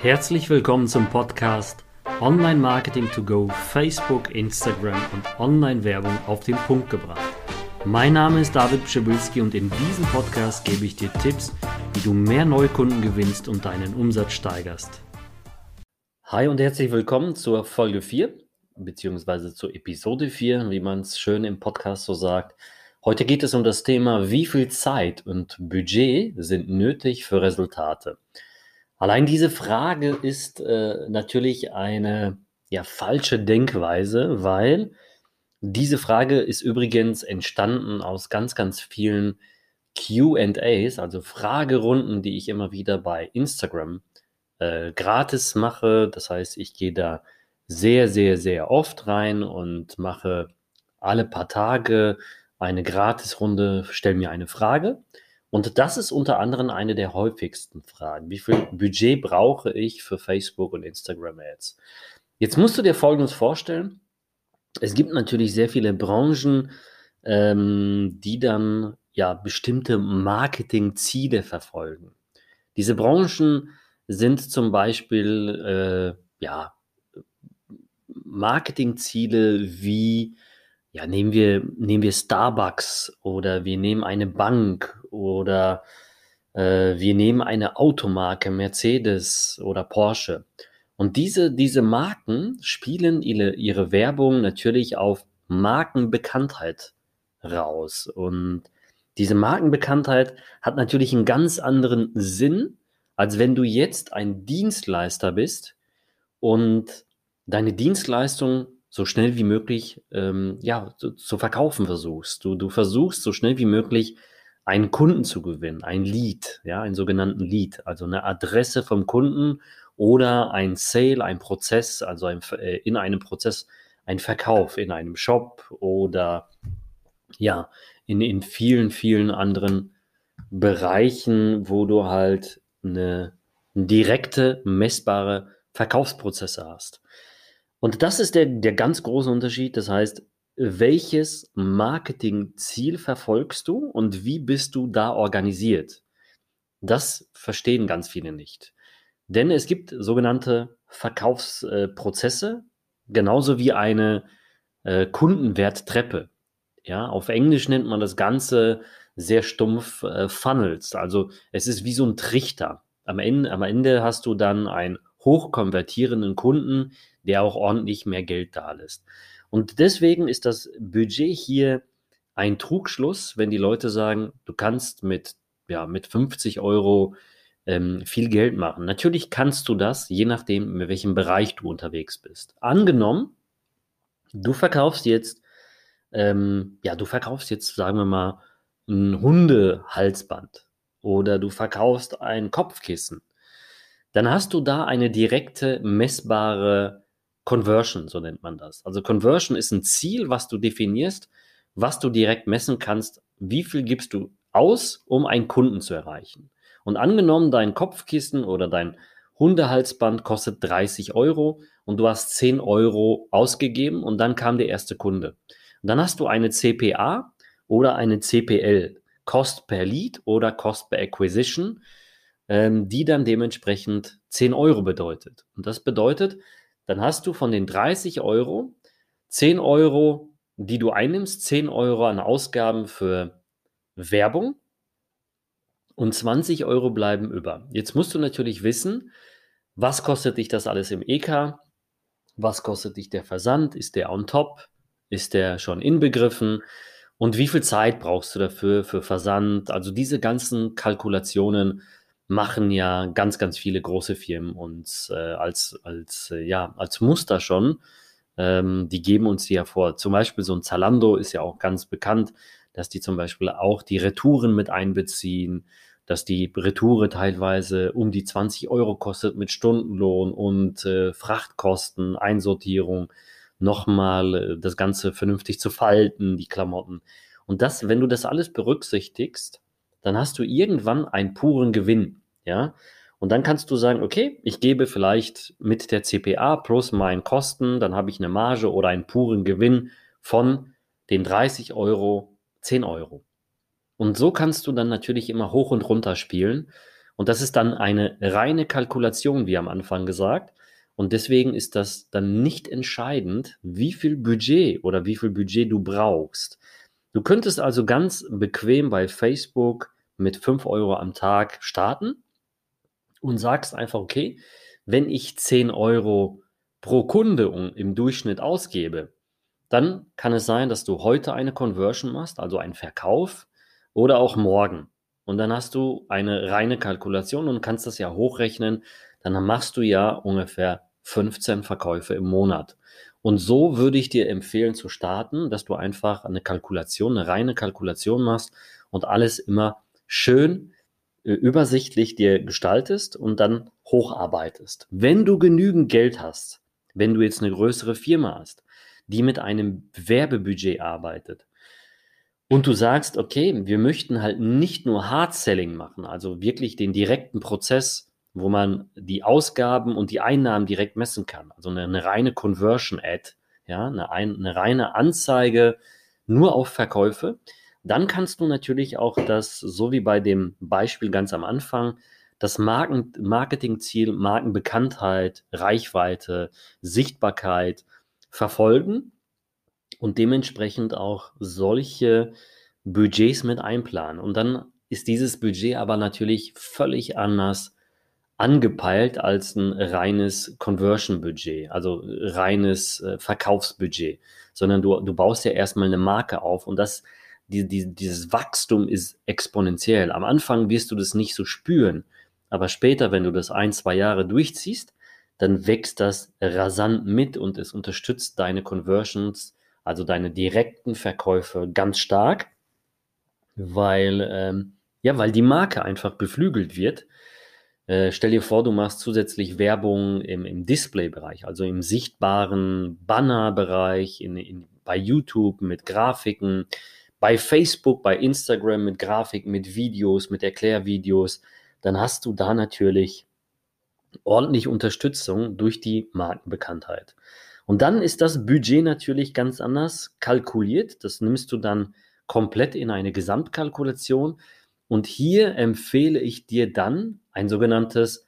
Herzlich willkommen zum Podcast Online Marketing to Go, Facebook, Instagram und Online-Werbung auf den Punkt gebracht. Mein Name ist David Pschibilski und in diesem Podcast gebe ich dir Tipps, wie du mehr Neukunden gewinnst und deinen Umsatz steigerst. Hi und herzlich willkommen zur Folge 4, beziehungsweise zur Episode 4, wie man es schön im Podcast so sagt. Heute geht es um das Thema, wie viel Zeit und Budget sind nötig für Resultate. Allein diese Frage ist äh, natürlich eine ja, falsche Denkweise, weil diese Frage ist übrigens entstanden aus ganz, ganz vielen QAs, also Fragerunden, die ich immer wieder bei Instagram äh, gratis mache. Das heißt, ich gehe da sehr, sehr, sehr oft rein und mache alle paar Tage eine Gratisrunde, stelle mir eine Frage und das ist unter anderem eine der häufigsten Fragen. Wie viel Budget brauche ich für Facebook und Instagram Ads? Jetzt musst du dir Folgendes vorstellen. Es gibt natürlich sehr viele Branchen, ähm, die dann ja bestimmte Marketingziele verfolgen. Diese Branchen sind zum Beispiel äh, ja Marketingziele wie ja, nehmen wir, nehmen wir Starbucks oder wir nehmen eine Bank oder äh, wir nehmen eine Automarke, Mercedes oder Porsche. Und diese, diese Marken spielen ihre, ihre Werbung natürlich auf Markenbekanntheit raus. Und diese Markenbekanntheit hat natürlich einen ganz anderen Sinn, als wenn du jetzt ein Dienstleister bist und deine Dienstleistung so schnell wie möglich ähm, ja, zu, zu, verkaufen versuchst. Du, du versuchst so schnell wie möglich einen Kunden zu gewinnen, ein Lead, ja, einen sogenannten Lead, also eine Adresse vom Kunden oder ein Sale, ein Prozess, also ein, äh, in einem Prozess ein Verkauf in einem Shop oder ja, in, in vielen, vielen anderen Bereichen, wo du halt eine, direkte, messbare Verkaufsprozesse hast. Und das ist der, der ganz große Unterschied. Das heißt, welches Marketingziel verfolgst du und wie bist du da organisiert? Das verstehen ganz viele nicht. Denn es gibt sogenannte Verkaufsprozesse, genauso wie eine äh, Kundenwerttreppe. Ja, auf Englisch nennt man das Ganze sehr stumpf äh, Funnels. Also es ist wie so ein Trichter. Am Ende, am Ende hast du dann einen hochkonvertierenden Kunden, der auch ordentlich mehr Geld da lässt. Und deswegen ist das Budget hier ein Trugschluss, wenn die Leute sagen, du kannst mit, ja, mit 50 Euro ähm, viel Geld machen. Natürlich kannst du das, je nachdem, in welchem Bereich du unterwegs bist. Angenommen, du verkaufst jetzt, ähm, ja, du verkaufst jetzt, sagen wir mal, ein Hundehalsband oder du verkaufst ein Kopfkissen, dann hast du da eine direkte, messbare Conversion, so nennt man das. Also Conversion ist ein Ziel, was du definierst, was du direkt messen kannst, wie viel gibst du aus, um einen Kunden zu erreichen. Und angenommen, dein Kopfkissen oder dein Hundehalsband kostet 30 Euro und du hast 10 Euro ausgegeben und dann kam der erste Kunde. Und dann hast du eine CPA oder eine CPL, Cost per Lead oder Cost per Acquisition, ähm, die dann dementsprechend 10 Euro bedeutet. Und das bedeutet, dann hast du von den 30 Euro 10 Euro, die du einnimmst, 10 Euro an Ausgaben für Werbung und 20 Euro bleiben über. Jetzt musst du natürlich wissen, was kostet dich das alles im EK? Was kostet dich der Versand? Ist der on top? Ist der schon inbegriffen? Und wie viel Zeit brauchst du dafür für Versand? Also diese ganzen Kalkulationen machen ja ganz, ganz viele große Firmen uns äh, als, als, äh, ja, als Muster schon. Ähm, die geben uns die ja vor. Zum Beispiel so ein Zalando ist ja auch ganz bekannt, dass die zum Beispiel auch die Retouren mit einbeziehen, dass die Retoure teilweise um die 20 Euro kostet mit Stundenlohn und äh, Frachtkosten, Einsortierung, nochmal äh, das Ganze vernünftig zu falten, die Klamotten. Und das, wenn du das alles berücksichtigst, dann hast du irgendwann einen puren Gewinn, ja. Und dann kannst du sagen, okay, ich gebe vielleicht mit der CPA plus meinen Kosten, dann habe ich eine Marge oder einen puren Gewinn von den 30 Euro 10 Euro. Und so kannst du dann natürlich immer hoch und runter spielen. Und das ist dann eine reine Kalkulation, wie am Anfang gesagt. Und deswegen ist das dann nicht entscheidend, wie viel Budget oder wie viel Budget du brauchst. Du könntest also ganz bequem bei Facebook mit 5 Euro am Tag starten und sagst einfach, okay, wenn ich 10 Euro pro Kunde im Durchschnitt ausgebe, dann kann es sein, dass du heute eine Conversion machst, also einen Verkauf, oder auch morgen. Und dann hast du eine reine Kalkulation und kannst das ja hochrechnen. Dann machst du ja ungefähr 15 Verkäufe im Monat. Und so würde ich dir empfehlen zu starten, dass du einfach eine Kalkulation, eine reine Kalkulation machst und alles immer schön äh, übersichtlich dir gestaltest und dann hocharbeitest. Wenn du genügend Geld hast, wenn du jetzt eine größere Firma hast, die mit einem Werbebudget arbeitet, und du sagst, okay, wir möchten halt nicht nur Hard Selling machen, also wirklich den direkten Prozess, wo man die Ausgaben und die Einnahmen direkt messen kann, also eine, eine reine Conversion Ad, ja, eine, eine reine Anzeige nur auf Verkäufe, dann kannst du natürlich auch das, so wie bei dem Beispiel ganz am Anfang, das Marken Marketingziel, Markenbekanntheit, Reichweite, Sichtbarkeit verfolgen und dementsprechend auch solche Budgets mit einplanen. Und dann ist dieses Budget aber natürlich völlig anders angepeilt als ein reines Conversion-Budget, also reines äh, Verkaufsbudget, sondern du, du baust ja erstmal eine Marke auf und das, die, die, dieses Wachstum ist exponentiell. Am Anfang wirst du das nicht so spüren, aber später, wenn du das ein, zwei Jahre durchziehst, dann wächst das rasant mit und es unterstützt deine Conversions, also deine direkten Verkäufe ganz stark, weil, ähm, ja, weil die Marke einfach beflügelt wird äh, stell dir vor, du machst zusätzlich Werbung im, im Display-Bereich, also im sichtbaren Banner-Bereich, in, in, bei YouTube mit Grafiken, bei Facebook, bei Instagram mit Grafiken, mit Videos, mit Erklärvideos. Dann hast du da natürlich ordentlich Unterstützung durch die Markenbekanntheit. Und dann ist das Budget natürlich ganz anders kalkuliert. Das nimmst du dann komplett in eine Gesamtkalkulation. Und hier empfehle ich dir dann ein sogenanntes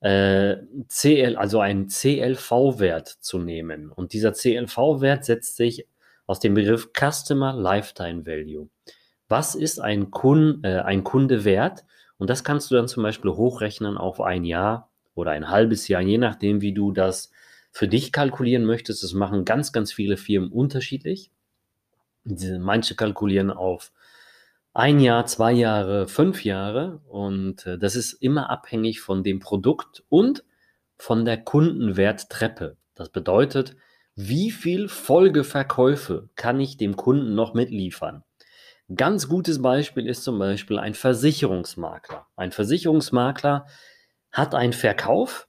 äh, CL, also einen CLV-Wert zu nehmen. Und dieser CLV-Wert setzt sich aus dem Begriff Customer Lifetime Value. Was ist ein, Kun, äh, ein Kunde wert? Und das kannst du dann zum Beispiel hochrechnen auf ein Jahr oder ein halbes Jahr, je nachdem, wie du das für dich kalkulieren möchtest. Das machen ganz, ganz viele Firmen unterschiedlich. Manche kalkulieren auf ein Jahr, zwei Jahre, fünf Jahre. Und äh, das ist immer abhängig von dem Produkt und von der Kundenwerttreppe. Das bedeutet, wie viel Folgeverkäufe kann ich dem Kunden noch mitliefern? Ganz gutes Beispiel ist zum Beispiel ein Versicherungsmakler. Ein Versicherungsmakler hat einen Verkauf,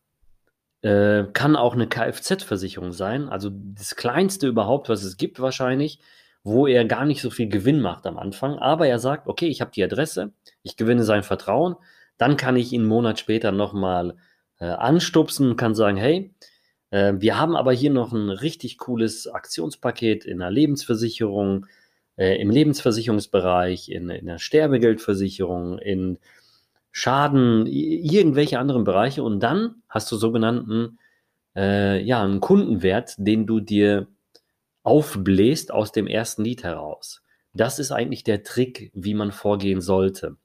äh, kann auch eine Kfz-Versicherung sein, also das kleinste überhaupt, was es gibt wahrscheinlich wo er gar nicht so viel Gewinn macht am Anfang, aber er sagt, okay, ich habe die Adresse, ich gewinne sein Vertrauen, dann kann ich ihn einen Monat später nochmal äh, anstupsen und kann sagen, hey, äh, wir haben aber hier noch ein richtig cooles Aktionspaket in der Lebensversicherung, äh, im Lebensversicherungsbereich, in, in der Sterbegeldversicherung, in Schaden, irgendwelche anderen Bereiche und dann hast du sogenannten, äh, ja, einen Kundenwert, den du dir aufbläst aus dem ersten Lied heraus. Das ist eigentlich der Trick, wie man vorgehen sollte.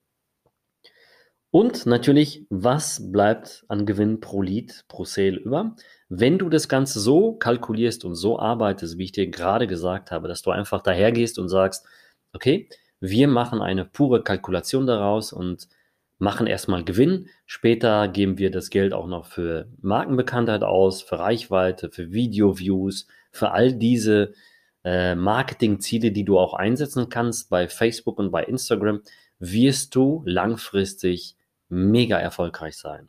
Und natürlich, was bleibt an Gewinn pro Lied, pro Sale über? Wenn du das Ganze so kalkulierst und so arbeitest, wie ich dir gerade gesagt habe, dass du einfach dahergehst und sagst, okay, wir machen eine pure Kalkulation daraus und machen erstmal Gewinn. Später geben wir das Geld auch noch für Markenbekanntheit aus, für Reichweite, für Video-Views, für all diese äh, Marketingziele, die du auch einsetzen kannst bei Facebook und bei Instagram, wirst du langfristig mega erfolgreich sein.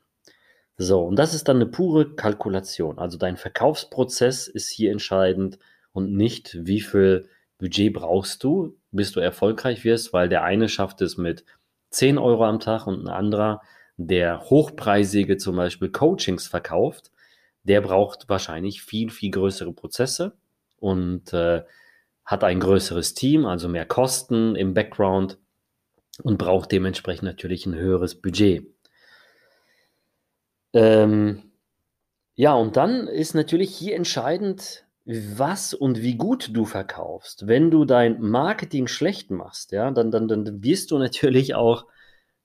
So, und das ist dann eine pure Kalkulation. Also dein Verkaufsprozess ist hier entscheidend und nicht, wie viel Budget brauchst du, bis du erfolgreich wirst, weil der eine schafft es mit 10 Euro am Tag und ein anderer, der hochpreisige zum Beispiel Coachings verkauft, der braucht wahrscheinlich viel, viel größere Prozesse und äh, hat ein größeres Team, also mehr Kosten im Background und braucht dementsprechend natürlich ein höheres Budget. Ähm, ja, und dann ist natürlich hier entscheidend, was und wie gut du verkaufst. Wenn du dein Marketing schlecht machst, ja, dann, dann, dann wirst du natürlich auch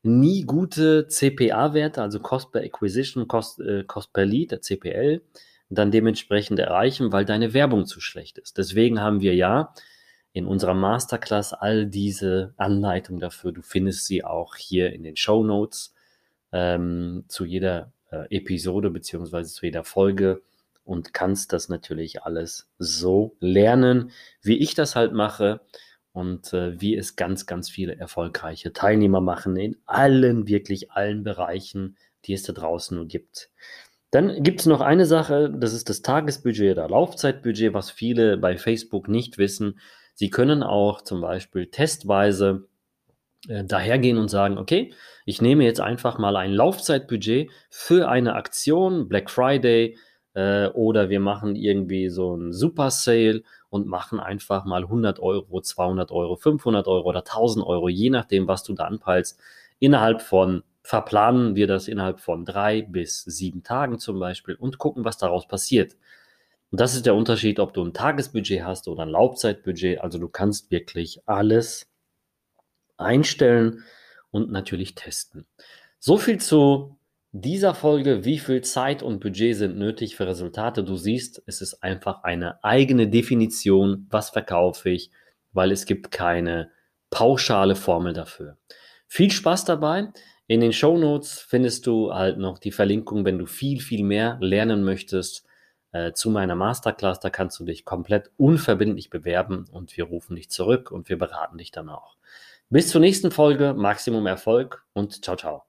nie gute CPA-Werte, also Cost per Acquisition, Cost, äh, Cost per Lead, der CPL, dann dementsprechend erreichen, weil deine Werbung zu schlecht ist. Deswegen haben wir ja in unserer Masterclass all diese Anleitungen dafür. Du findest sie auch hier in den Show Notes ähm, zu jeder äh, Episode beziehungsweise zu jeder Folge und kannst das natürlich alles so lernen, wie ich das halt mache und äh, wie es ganz, ganz viele erfolgreiche Teilnehmer machen in allen, wirklich allen Bereichen, die es da draußen nur gibt. Dann gibt es noch eine Sache, das ist das Tagesbudget oder Laufzeitbudget, was viele bei Facebook nicht wissen. Sie können auch zum Beispiel testweise äh, dahergehen und sagen, okay, ich nehme jetzt einfach mal ein Laufzeitbudget für eine Aktion, Black Friday, äh, oder wir machen irgendwie so ein Super Sale und machen einfach mal 100 Euro, 200 Euro, 500 Euro oder 1000 Euro, je nachdem, was du da anpeilst, innerhalb von, verplanen wir das innerhalb von drei bis sieben Tagen zum Beispiel und gucken, was daraus passiert. Und das ist der Unterschied, ob du ein Tagesbudget hast oder ein Laufzeitbudget. Also du kannst wirklich alles einstellen und natürlich testen. So viel zu dieser Folge. Wie viel Zeit und Budget sind nötig für Resultate? Du siehst, es ist einfach eine eigene Definition, was verkaufe ich, weil es gibt keine pauschale Formel dafür. Viel Spaß dabei. In den Show Notes findest du halt noch die Verlinkung, wenn du viel, viel mehr lernen möchtest äh, zu meiner Masterclass. Da kannst du dich komplett unverbindlich bewerben und wir rufen dich zurück und wir beraten dich dann auch. Bis zur nächsten Folge, Maximum Erfolg und ciao, ciao.